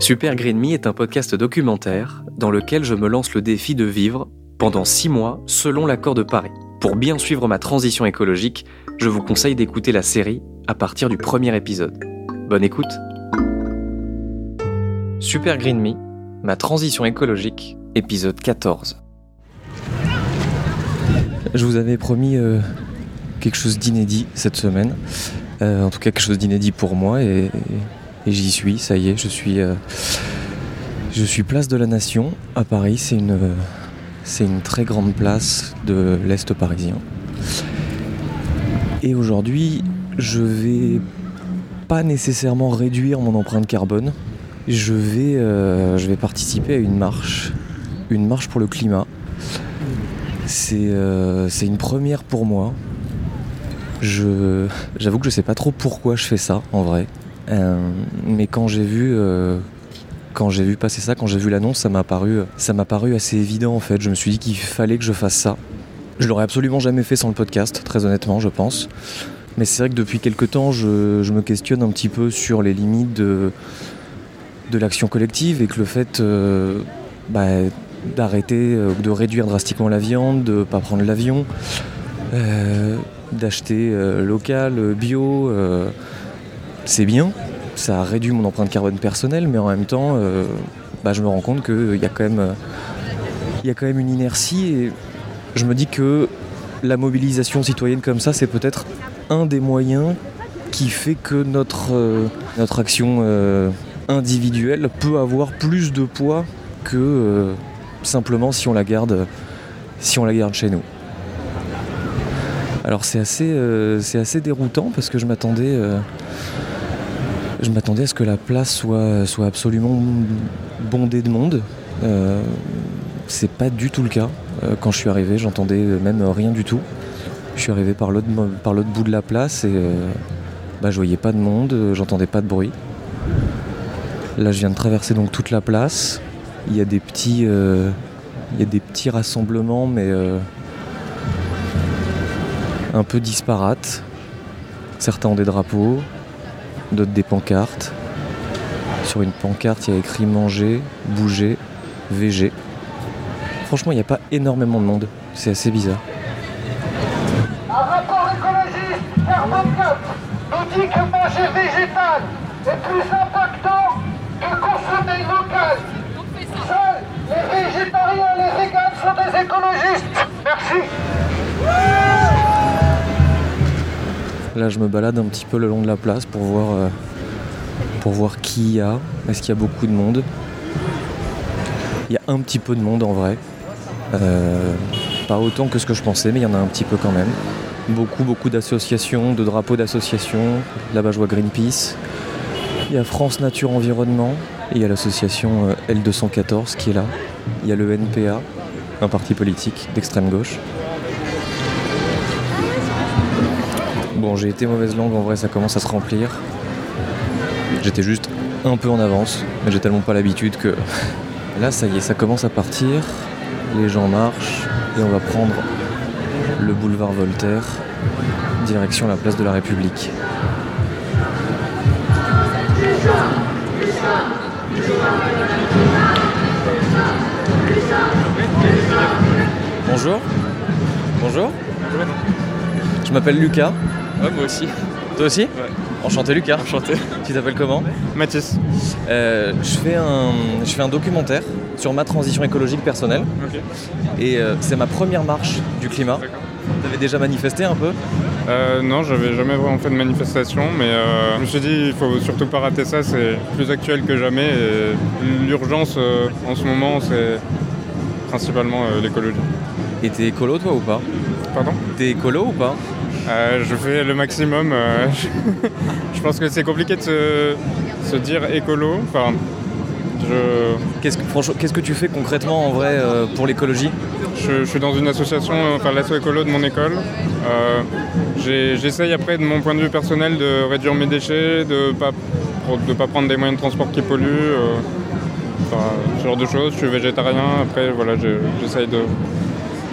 Super Green Me est un podcast documentaire dans lequel je me lance le défi de vivre pendant six mois selon l'accord de Paris. Pour bien suivre ma transition écologique, je vous conseille d'écouter la série à partir du premier épisode. Bonne écoute Super Green Me, ma transition écologique, épisode 14. Je vous avais promis euh, quelque chose d'inédit cette semaine. Euh, en tout cas, quelque chose d'inédit pour moi et, et j'y suis, ça y est, je suis, euh, je suis place de la Nation à Paris. C'est une, euh, une très grande place de l'Est parisien. Et aujourd'hui, je vais pas nécessairement réduire mon empreinte carbone. Je vais, euh, je vais participer à une marche, une marche pour le climat. C'est une première pour moi. J'avoue que je sais pas trop pourquoi je fais ça en vrai. Euh, mais quand j'ai vu, euh, quand j'ai vu passer ça, quand j'ai vu l'annonce, ça m'a paru, paru assez évident en fait. Je me suis dit qu'il fallait que je fasse ça. Je l'aurais absolument jamais fait sans le podcast, très honnêtement, je pense. Mais c'est vrai que depuis quelques temps, je, me questionne un petit peu sur les limites de, de l'action collective et que le fait euh, bah, d'arrêter, euh, de réduire drastiquement la viande, de ne pas prendre l'avion, d'acheter local, bio, c'est bien. Ça réduit mon empreinte carbone personnelle, mais en même temps, euh, bah, je me rends compte qu'il y, a quand même, euh, y a quand même une inertie et je me dis que la mobilisation citoyenne comme ça, c'est peut-être un des moyens qui fait que notre, euh, action individuelle peut avoir plus de poids que simplement si on la garde, si on la garde chez nous. Alors c'est assez, assez déroutant parce que je m'attendais, je m'attendais à ce que la place soit, soit absolument bondée de monde. Euh, c'est pas du tout le cas. Euh, quand je suis arrivé, j'entendais même rien du tout. Je suis arrivé par l'autre, par l'autre bout de la place et euh, bah, je voyais pas de monde, euh, j'entendais pas de bruit. Là, je viens de traverser donc toute la place. Il y a des petits, euh, il y a des petits rassemblements, mais un peu disparates. Certains ont des drapeaux, d'autres des pancartes. Sur une pancarte, il y a écrit manger, bouger, VG. Franchement, il n'y a pas énormément de monde. C'est assez bizarre. Un rapport écologiste Carbone 4 nous dit que manger végétal est plus impactant que consommer local. Seuls les végétariens et les véganes sont des écologistes. Merci. Là, je me balade un petit peu le long de la place pour voir, euh, pour voir qui y a. Est-ce qu'il y a beaucoup de monde? Il y a un petit peu de monde en vrai. Euh, pas autant que ce que je pensais, mais il y en a un petit peu quand même. Beaucoup, beaucoup d'associations, de drapeaux d'associations. Là-bas, je vois Greenpeace. Il y a France Nature Environnement. Et il y a l'association euh, L214 qui est là. Il y a le NPA, un parti politique d'extrême gauche. Bon, j'ai été mauvaise langue, en vrai, ça commence à se remplir. J'étais juste un peu en avance, mais j'ai tellement pas l'habitude que. Là, ça y est, ça commence à partir. Les gens marchent et on va prendre le boulevard Voltaire, direction la place de la République. Bonjour. Bonjour. Je m'appelle Lucas. Ouais, moi aussi. Toi aussi Ouais. Enchanté Lucas. Enchanté. Tu t'appelles comment Mathis. Euh, je, fais un, je fais un documentaire sur ma transition écologique personnelle. Ok. Et euh, c'est ma première marche du climat. D'accord. T'avais déjà manifesté un peu Euh, non, j'avais jamais vraiment fait de manifestation, mais euh, je me suis dit, il faut surtout pas rater ça, c'est plus actuel que jamais. Et l'urgence euh, en ce moment, c'est principalement euh, l'écologie. Et t'es écolo toi ou pas Pardon? T'es écolo ou pas Euh, je fais le maximum. euh, je pense que c'est compliqué de se, se dire écolo. Enfin, je, Qu'est-ce que, qu'est-ce que tu fais concrètement en vrai euh, pour l'écologie? Je- je suis dans une association, enfin l'asso écolo de mon école. J'essaye après, de mon point de vue personnel, de réduire mes déchets, de ne pas, de pas prendre des moyens de transport qui polluent. enfin, ce genre de choses. Je suis végétarien. Après, voilà, je- j'essaye de.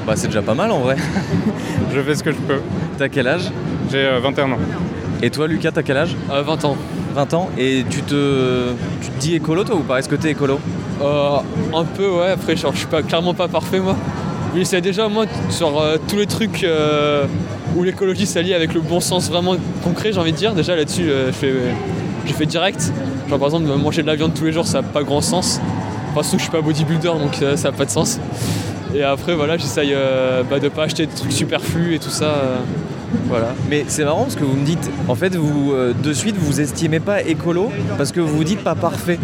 Bah c'est déjà pas mal en vrai. Je fais ce que je peux. T'as quel âge? J'ai euh, 21 ans. Et toi Lucas, t'as quel âge? Euh, 20 ans. 20 ans. Et tu te, tu te dis écolo toi ou pas? Est-ce que t'es écolo? Euh, un peu, ouais. Après, genre, je suis pas, clairement pas parfait, moi. Mais c'est déjà, moi, sur euh, tous les trucs euh, où l'écologie s'allie avec le bon sens vraiment concret, j'ai envie de dire. Déjà, là-dessus, euh, je fais, j'ai fait direct. Genre, par exemple, manger de la viande tous les jours, ça n'a pas grand sens. Enfin, surtout que je suis pas bodybuilder, donc euh, ça n'a pas de sens. Et après, voilà, j'essaye euh, bah, de pas acheter des trucs superflus et tout ça. euh, voilà. Mais c'est marrant parce que vous me dites, en fait, vous euh, de suite vous estimez pas écolo parce que vous vous dites pas parfait.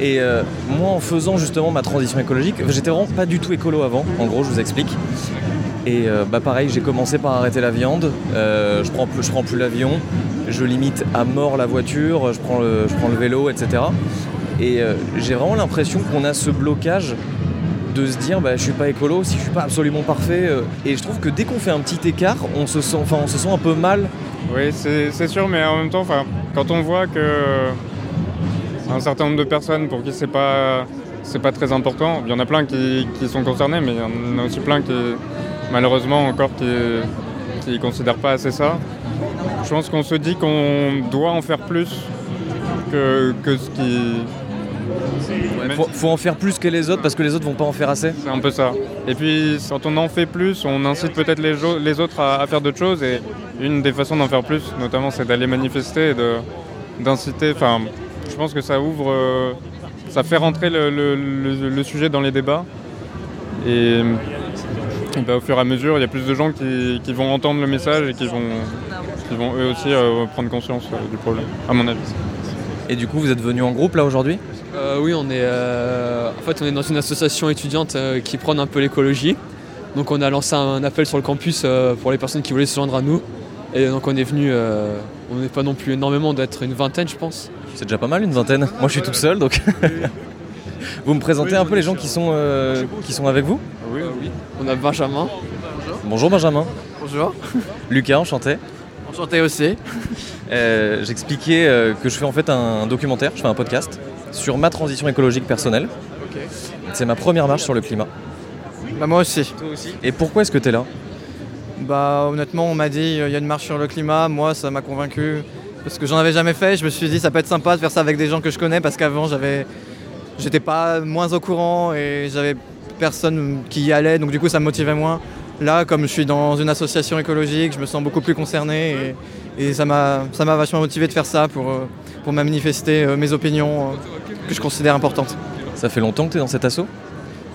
Et moi, en faisant justement ma transition écologique, j'étais vraiment pas du tout écolo avant. En gros, je vous explique. Et bah pareil, j'ai commencé par arrêter la viande. Je prends je prends plus l'avion. Je limite à mort la voiture. Je prends le, je prends le vélo, etc. Et j'ai vraiment l'impression qu'on a ce blocage de se dire bah, je suis pas écolo si je suis pas absolument parfait euh. et je trouve que dès qu'on fait un petit écart on se sent on se sent un peu mal Oui, c'est sûr, mais en même temps, quand on voit que un certain nombre de personnes pour qui c'est pas c'est pas très important, il y en a plein qui, qui sont concernés, mais il y en a aussi plein qui malheureusement encore qui qui considèrent pas assez ça. Je pense qu'on se dit qu'on doit en faire plus que, que ce qui. Faut, faut en faire plus que les autres parce que les autres vont pas en faire assez C'est un peu ça. Et puis quand on en fait plus, on incite peut-être les, autres à, à faire d'autres choses. Et une des façons d'en faire plus, notamment, c'est d'aller manifester et de- d'inciter. Enfin, je pense que ça ouvre, euh, ça fait rentrer le, le- le- le sujet dans les débats. Et, et ben, au fur et à mesure, il y a plus de gens qui, qui vont entendre le message et qui vont, qui vont eux aussi euh, prendre conscience euh, du problème, à mon avis. et du coup vous êtes venus en groupe là aujourd'hui? Euh, oui, on est, euh, en fait, on est dans une association étudiante euh, qui prône un peu l'écologie. Donc on a lancé un appel sur le campus euh, pour les personnes qui voulaient se joindre à nous. Et donc on est venu, euh, on n'est pas non plus énormément d'être une vingtaine je pense. c'est déjà pas mal une vingtaine moi je suis toute seule donc vous me présentez un peu les gens qui sont euh, qui sont avec vous? Oui, oui. On a Benjamin. bonjour Benjamin Bonjour. Lucas enchanté Enchanté aussi. Euh, j'expliquais euh, que je fais en fait un documentaire je fais un podcast sur ma transition écologique personnelle. C'est ma première marche sur le climat. Bah moi aussi. et pourquoi est-ce que tu es là? Bah honnêtement on m'a dit euh, il y a une marche sur le climat, moi ça m'a convaincu. Parce que j'en avais jamais fait, je me suis dit ça peut être sympa de faire ça avec des gens que je connais. Parce qu'avant j'avais j'étais pas moins au courant et j'avais personne qui y allait. Donc du coup ça me motivait moins. Là comme je suis dans une association écologique, je me sens beaucoup plus concerné et, et ça m'a ça m'a vachement motivé de faire ça pour, euh, pour manifester euh, mes opinions que je considère importantes. ça fait longtemps que tu es dans cet assaut?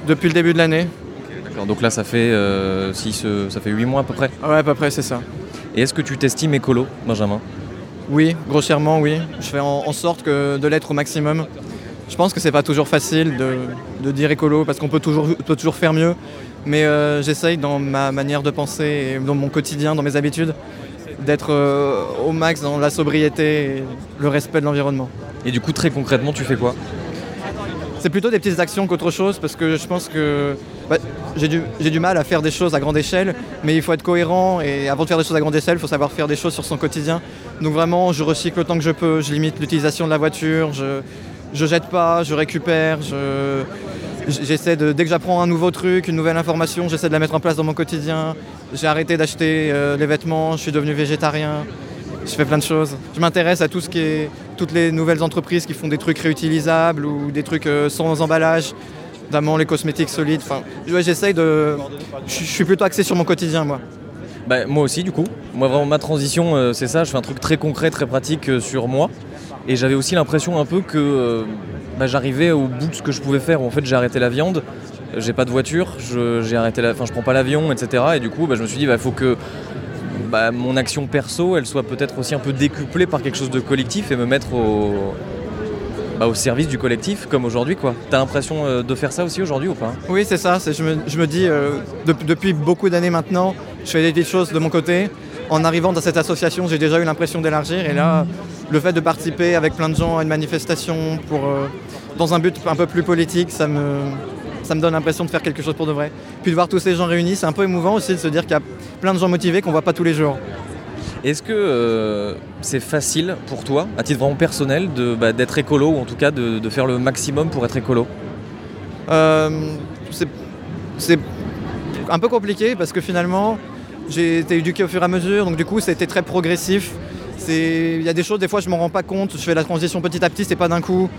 Depuis le début de l'année, D'accord, donc là ça fait euh, six, euh, ça fait 8 mois à peu près? ouais à peu près c'est ça. Et est-ce que tu t'estimes écolo, Benjamin? Oui, grossièrement, oui. Je fais en, en sorte que de l'être au maximum. Je pense que c'est pas toujours facile de, de dire écolo parce qu'on peut toujours, peut toujours faire mieux. Mais euh, j'essaye dans ma manière de penser et dans mon quotidien, dans mes habitudes, d'être euh, au max dans la sobriété et le respect de l'environnement. Et du coup très concrètement tu fais quoi? C'est plutôt des petites actions qu'autre chose parce que je pense que bah, j'ai du, du mal à faire des choses à grande échelle, mais il faut être cohérent et avant de faire des choses à grande échelle, il faut savoir faire des choses sur son quotidien. Donc vraiment, je recycle autant que je peux, je limite l'utilisation de la voiture, je, je jette pas, je récupère, je, j'essaie de, dès que j'apprends un nouveau truc, une nouvelle information, j'essaie de la mettre en place dans mon quotidien. J'ai arrêté d'acheter euh, les vêtements, je suis devenu végétarien. Je fais plein de choses. Je m'intéresse à tout ce qui est toutes les nouvelles entreprises qui font des trucs réutilisables ou des trucs euh, sans emballage, notamment les cosmétiques solides. Enfin, ouais, j'essaye de. Je je suis plutôt axé sur mon quotidien, moi. Bah, moi aussi du coup. Moi vraiment ma transition euh, c'est ça, je fais un truc très concret, très pratique euh, sur moi. Et j'avais aussi l'impression un peu que euh, bah, j'arrivais au bout de ce que je pouvais faire. En fait j'ai arrêté la viande, j'ai pas de voiture, je, j'ai arrêté je prends pas l'avion, etc. Et du coup bah, je me suis dit il faut que bah, mon action perso elle soit peut-être aussi un peu décuplée par quelque chose de collectif et me mettre au, bah, au service du collectif comme aujourd'hui quoi. T'as l'impression euh, de faire ça aussi aujourd'hui ou pas? Oui, c'est ça. Je me, je me dis, euh, dep- depuis beaucoup d'années maintenant, je fais des petites choses de mon côté. en arrivant dans cette association, j'ai déjà eu l'impression d'élargir. Et là, le fait de participer avec plein de gens à une manifestation pour, euh, dans un but un peu plus politique, ça me, ça me donne l'impression de faire quelque chose pour de vrai. Puis de voir tous ces gens réunis, c'est un peu émouvant aussi de se dire qu'il y a plein de gens motivés qu'on voit pas tous les jours. Est-ce que euh, c'est facile pour toi, à titre vraiment personnel, de, bah, d'être écolo ou en tout cas de, de faire le maximum pour être écolo? Euh, c'est- c'est un peu compliqué parce que finalement, j'ai été éduqué au fur et à mesure, donc du coup, été très progressif. Il y a des choses, des fois, je m'en rends pas compte. Je fais la transition petit à petit, c'est pas d'un coup,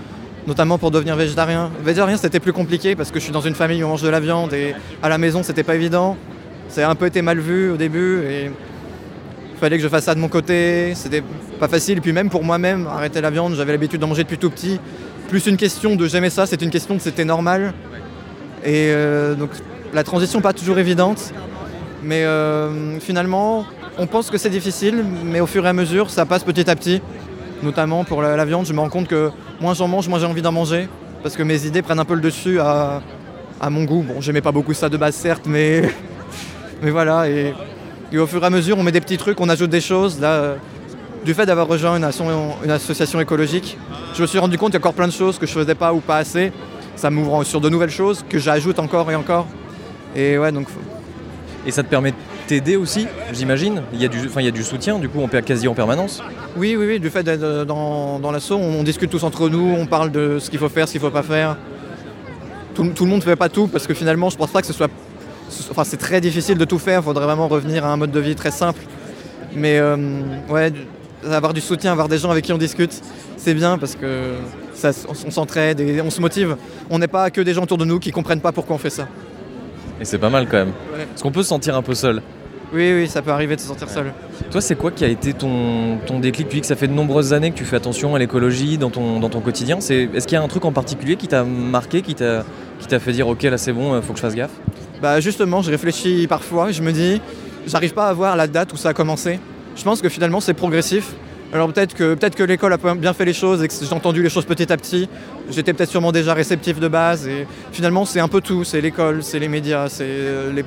notamment pour devenir végétarien. Végétarien, c'était plus compliqué parce que je suis dans une famille où on mange de la viande et à la maison, c'était pas évident. Ça a un peu été mal vu au début et il fallait que je fasse ça de mon côté. C'était pas facile. Et puis même pour moi-même, arrêter la viande, j'avais l'habitude d'en manger depuis tout petit. Plus une question de j'aimais ça, c'est une question de c'était normal. Et euh, donc la transition pas toujours évidente. Mais euh, finalement, on pense que c'est difficile, mais au fur et à mesure, ça passe petit à petit. Notamment pour la, viande, je me rends compte que moins j'en mange, moins j'ai envie d'en manger. Parce que mes idées prennent un peu le dessus à, mon goût. Bon, j'aimais pas beaucoup ça de base, certes, mais, mais voilà. Et, au fur et à mesure, on met des petits trucs, on ajoute des choses. Euh, du fait d'avoir rejoint une, asso- une association écologique, je me suis rendu compte qu'il y a encore plein de choses que je faisais pas ou pas assez. Ça m'ouvre sur de nouvelles choses que j'ajoute encore et encore. Et Et ça te permet t'aider aussi, j'imagine il y, a du, enfin, il y a du soutien, du coup, on perd quasi en permanence. Oui, oui, oui, du fait d'être dans, dans l'assaut, on, on discute tous entre nous, on parle de ce qu'il faut faire, ce qu'il faut pas faire. Tout, tout le monde ne fait pas tout parce que finalement, je pense pas que ce soit. Enfin, c'est très difficile de tout faire, il faudrait vraiment revenir à un mode de vie très simple. Mais euh, ouais, avoir du soutien, avoir des gens avec qui on discute, c'est bien parce que ça, on, on s'entraide et on se motive. On n'est pas que des gens autour de nous qui comprennent pas pourquoi on fait ça. Et c'est pas mal quand même. Ouais. Parce qu'on peut se sentir un peu seul? Oui, oui, ça peut arriver de se sentir seul. Toi, c'est quoi qui a été ton, ton déclic Tu dis que ça fait de nombreuses années que tu fais attention à l'écologie dans ton, dans ton quotidien. C'est, est-ce qu'il y a un truc en particulier qui t'a marqué, qui t'a, qui t'a fait dire ok là c'est bon, euh, faut que je fasse gaffe? Bah justement, je réfléchis parfois, je me dis, j'arrive pas à voir la date où ça a commencé. Je pense que finalement c'est progressif. Alors peut-être que, peut que l'école a bien fait les choses et que j'ai entendu les choses petit à petit. J'étais peut-être sûrement déjà réceptif de base et finalement c'est un peu tout. C'est l'école, c'est les médias, c'est euh, les,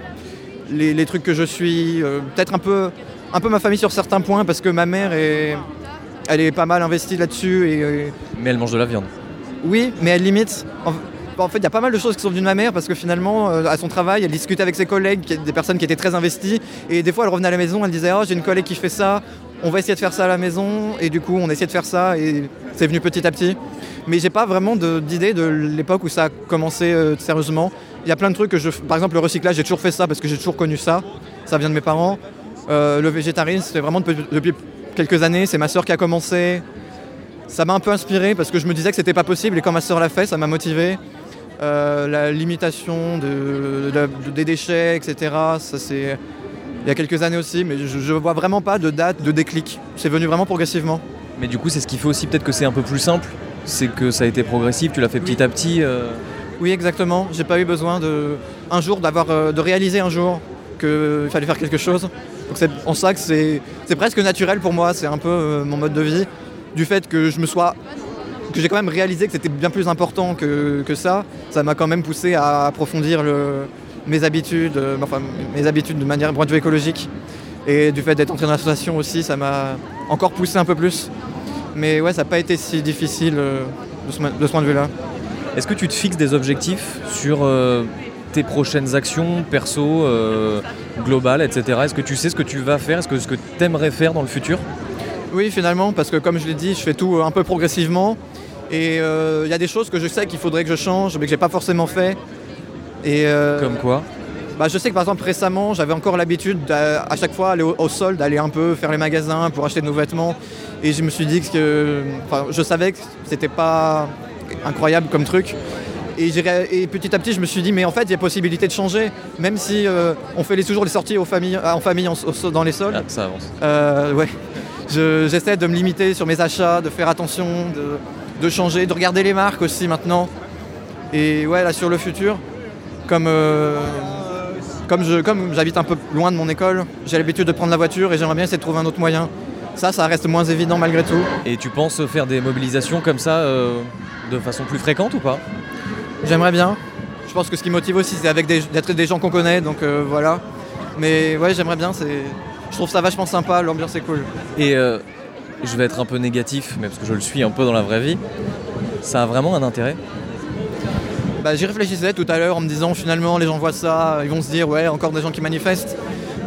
les- les trucs que je suis. euh, peut-être un peu, un peu ma famille sur certains points parce que ma mère est, elle est pas mal investie là-dessus et, et Mais elle mange de la viande. oui, mais elle limite. En, en fait, il y a pas mal de choses qui sont venues de ma mère parce que finalement, euh, à son travail, elle discutait avec ses collègues, des personnes qui étaient très investies. Et des fois, elle revenait à la maison, elle disait Oh, j'ai une collègue qui fait ça, on va essayer de faire ça à la maison. Et du coup, on essayait de faire ça et c'est venu petit à petit. Mais j'ai pas vraiment de- d'idée de, l'époque où ça a commencé euh, sérieusement. Il y a plein de trucs que je. Par exemple, le recyclage, j'ai toujours fait ça parce que j'ai toujours connu ça. Ça vient de mes parents. Euh, le végétarisme, c'est vraiment depuis, quelques années. C'est ma soeur qui a commencé. Ça m'a un peu inspiré parce que je me disais que c'était pas possible et quand ma soeur l'a fait, ça m'a motivé. Euh, la limitation de, de- de- des déchets, etc. Ça c'est il y a quelques années aussi, mais je, je vois vraiment pas de date, de déclic. C'est venu vraiment progressivement. Mais du coup, c'est ce qui fait aussi peut-être que c'est un peu plus simple. C'est que ça a été progressif, tu l'as fait petit à petit. euh, Oui, exactement. J'ai pas eu besoin de un jour d'avoir euh, de réaliser un jour qu'il fallait faire quelque chose. Donc c'est en ça que c'est c'est presque naturel pour moi. C'est un peu euh, mon mode de vie du fait que je me sois que j'ai quand même réalisé que c'était bien plus important que, que ça. Ça m'a quand même poussé à approfondir le- mes habitudes, euh, enfin mes habitudes de manière point de vue écologique. Et du fait d'être entré dans l'association aussi, ça m'a encore poussé un peu plus. Mais ouais, ça n'a pas été si difficile euh, de ce point de vue-là. Est-ce que tu te fixes des objectifs sur euh, tes prochaines actions perso, euh, globales, etc. Est-ce que tu sais ce que tu vas faire? Est-ce que ce que tu aimerais faire dans le futur? Oui, finalement, parce que comme je l'ai dit, je fais tout euh, un peu progressivement. Et il y a des choses que je sais qu'il faudrait que je change, mais que j'ai pas forcément fait. Et Comme quoi? bah, je sais que par exemple récemment, j'avais encore l'habitude à chaque fois aller au, au sol, d'aller un peu faire les magasins pour acheter de nouveaux vêtements. Et je me suis dit que, enfin, je savais que c'était pas incroyable comme truc. Et, petit à petit, je me suis dit, mais en fait, il y a possibilité de changer, même si euh, on fait les, toujours les sorties aux familles, en famille en- au- dans les sols. Ah, ça avance. Euh, ouais. Je- J'essaie de me limiter sur mes achats, de faire attention, de, de changer, de regarder les marques aussi maintenant. Et ouais, là sur le futur, comme, euh, comme j'habite un peu loin de mon école, j'ai l'habitude de prendre la voiture et j'aimerais bien essayer de trouver un autre moyen. Ça, ça reste moins évident malgré tout. Et tu penses faire des mobilisations comme ça euh, de façon plus fréquente ou pas? J'aimerais bien. Je pense que ce qui motive aussi, c'est avec des- d'être des gens qu'on connaît, donc euh, voilà. Mais ouais, j'aimerais bien. C'est je trouve ça vachement sympa, l'ambiance est cool. Et euh, je vais être un peu négatif, mais parce que je le suis un peu dans la vraie vie. Ça a vraiment un intérêt? Bah, J'y réfléchissais tout à l'heure en me disant finalement les gens voient ça, ils vont se dire ouais encore des gens qui manifestent.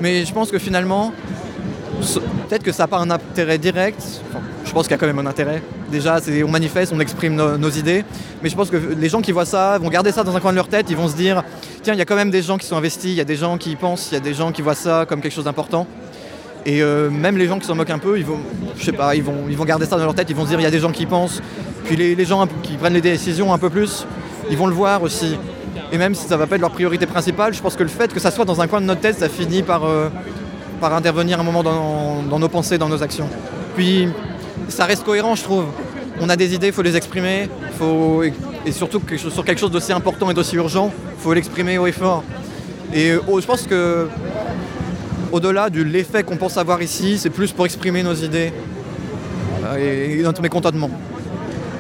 Mais je pense que finalement, peut-être que ça n'a pas un intérêt direct. Pense qu'il y a quand même un intérêt. Déjà, on manifeste, on exprime nos idées. Mais je pense que les gens qui voient ça vont garder ça dans un coin de leur tête. Ils vont se dire tiens, il y a quand même des gens qui sont investis, il y a des gens qui y pensent, il y a des gens qui voient ça comme quelque chose d'important. Et euh, même les gens qui s'en moquent un peu, ils vont, je sais pas, ils vont, ils vont garder ça dans leur tête. Ils vont se dire il y a des gens qui pensent. Puis les, gens qui prennent les décisions un peu plus, ils vont le voir aussi. Et même si ça va pas être leur priorité principale, je pense que le fait que ça soit dans un coin de notre tête, ça finit par, euh, par intervenir un moment dans, nos pensées, dans nos actions. Puis ça reste cohérent, je trouve. On a des idées, il faut les exprimer. Faut, et surtout sur quelque chose d'aussi important et d'aussi urgent, il faut l'exprimer haut et fort. Et oh, je pense que au-delà de l'effet qu'on pense avoir ici, c'est plus pour exprimer nos idées et notre mécontentement.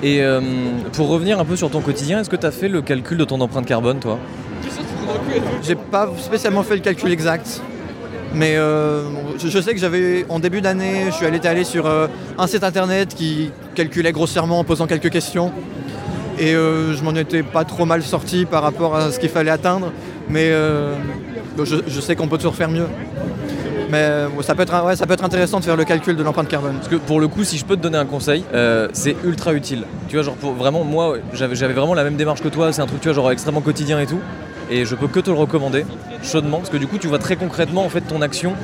Et euh, pour revenir un peu sur ton quotidien, est-ce que tu as fait le calcul de ton empreinte carbone, toi? J'ai pas spécialement fait le calcul exact. Mais euh, je, sais que j'avais, en début d'année, je suis allé, allé sur euh, un site internet qui calculait grossièrement en posant quelques questions. Et je m'en étais pas trop mal sorti par rapport à ce qu'il fallait atteindre. Mais je, sais qu'on peut toujours faire mieux. Mais ça, peut être, ça peut être intéressant de faire le calcul de l'empreinte carbone. Parce que pour le coup, si je peux te donner un conseil, euh, c'est ultra utile. Tu vois, genre pour vraiment, moi, j'avais vraiment la même démarche que toi. C'est un truc, tu genre extrêmement quotidien et tout. Et je peux que te le recommander chaudement, parce que du coup, tu vois très concrètement en fait ton action,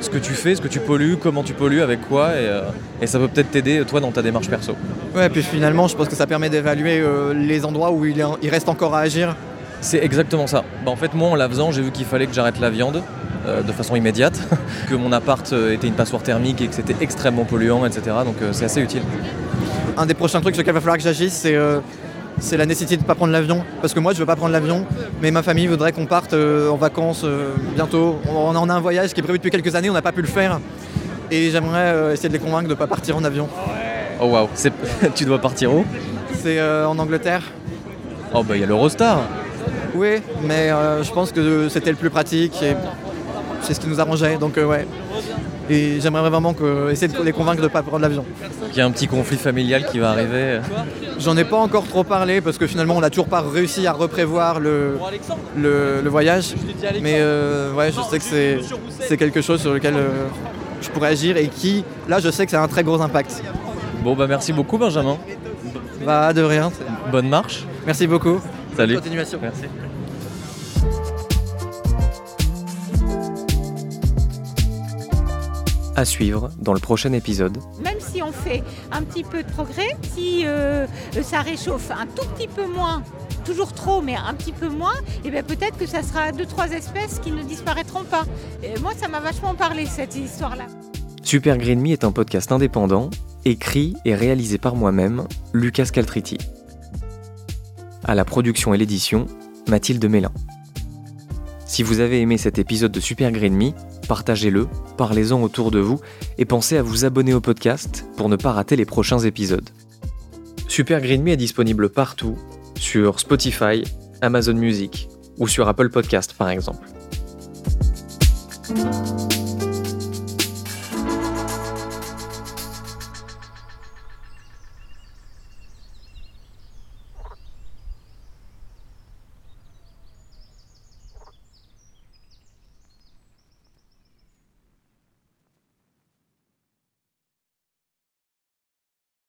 ce que tu fais, ce que tu pollues, comment tu pollues, avec quoi, et, euh, ça peut peut-être t'aider toi dans ta démarche perso. Ouais, et puis finalement, je pense que ça permet d'évaluer euh, les endroits où il, il reste encore à agir. C'est exactement ça. Bah, en fait, moi, en la faisant, j'ai vu qu'il fallait que j'arrête la viande. Euh, de façon immédiate, que mon appart était une passoire thermique et que c'était extrêmement polluant, etc. Donc c'est assez utile. Un des prochains trucs sur lesquels il va falloir que j'agisse, c'est la nécessité de ne pas prendre l'avion. Parce que moi, je ne veux pas prendre l'avion, mais ma famille voudrait qu'on parte en vacances bientôt. On, en a un voyage qui est prévu depuis quelques années, on n'a pas pu le faire. Et j'aimerais essayer de les convaincre de ne pas partir en avion. Oh waouh, tu dois partir où? C'est en Angleterre. Oh bah il y a l'Eurostar. Oui, mais je pense que c'était le plus pratique. Et c'est ce qui nous arrangeait. Donc euh, ouais. Et j'aimerais vraiment que, essayer de les convaincre de ne pas prendre l'avion. Il y a un petit conflit familial qui va arriver. J'en ai pas encore trop parlé parce que finalement on n'a toujours pas réussi à reprévoir le, le, voyage. Mais euh, ouais, je sais que c'est quelque chose sur lequel euh, je pourrais agir et qui, là, je sais que ça a un très gros impact. Bon, bah merci beaucoup, Benjamin. Bah, de rien. Bonne marche. Merci beaucoup. Salut. continuation. Merci. À suivre dans le prochain épisode. Même si on fait un petit peu de progrès, si euh, ça réchauffe un tout petit peu moins, toujours trop, mais un petit peu moins, et eh bien peut-être que ça sera deux, trois espèces qui ne disparaîtront pas. Et moi, ça m'a vachement parlé, cette histoire-là. Super Green Me est un podcast indépendant, écrit et réalisé par moi-même, Lucas Caltriti. À la production et l'édition, Mathilde Mélin. Si vous avez aimé cet épisode de Super Green Me, partagez-le, parlez-en autour de vous et pensez à vous abonner au podcast pour ne pas rater les prochains épisodes. Super Green Me est disponible partout, sur Spotify, Amazon Music ou sur Apple Podcast par exemple.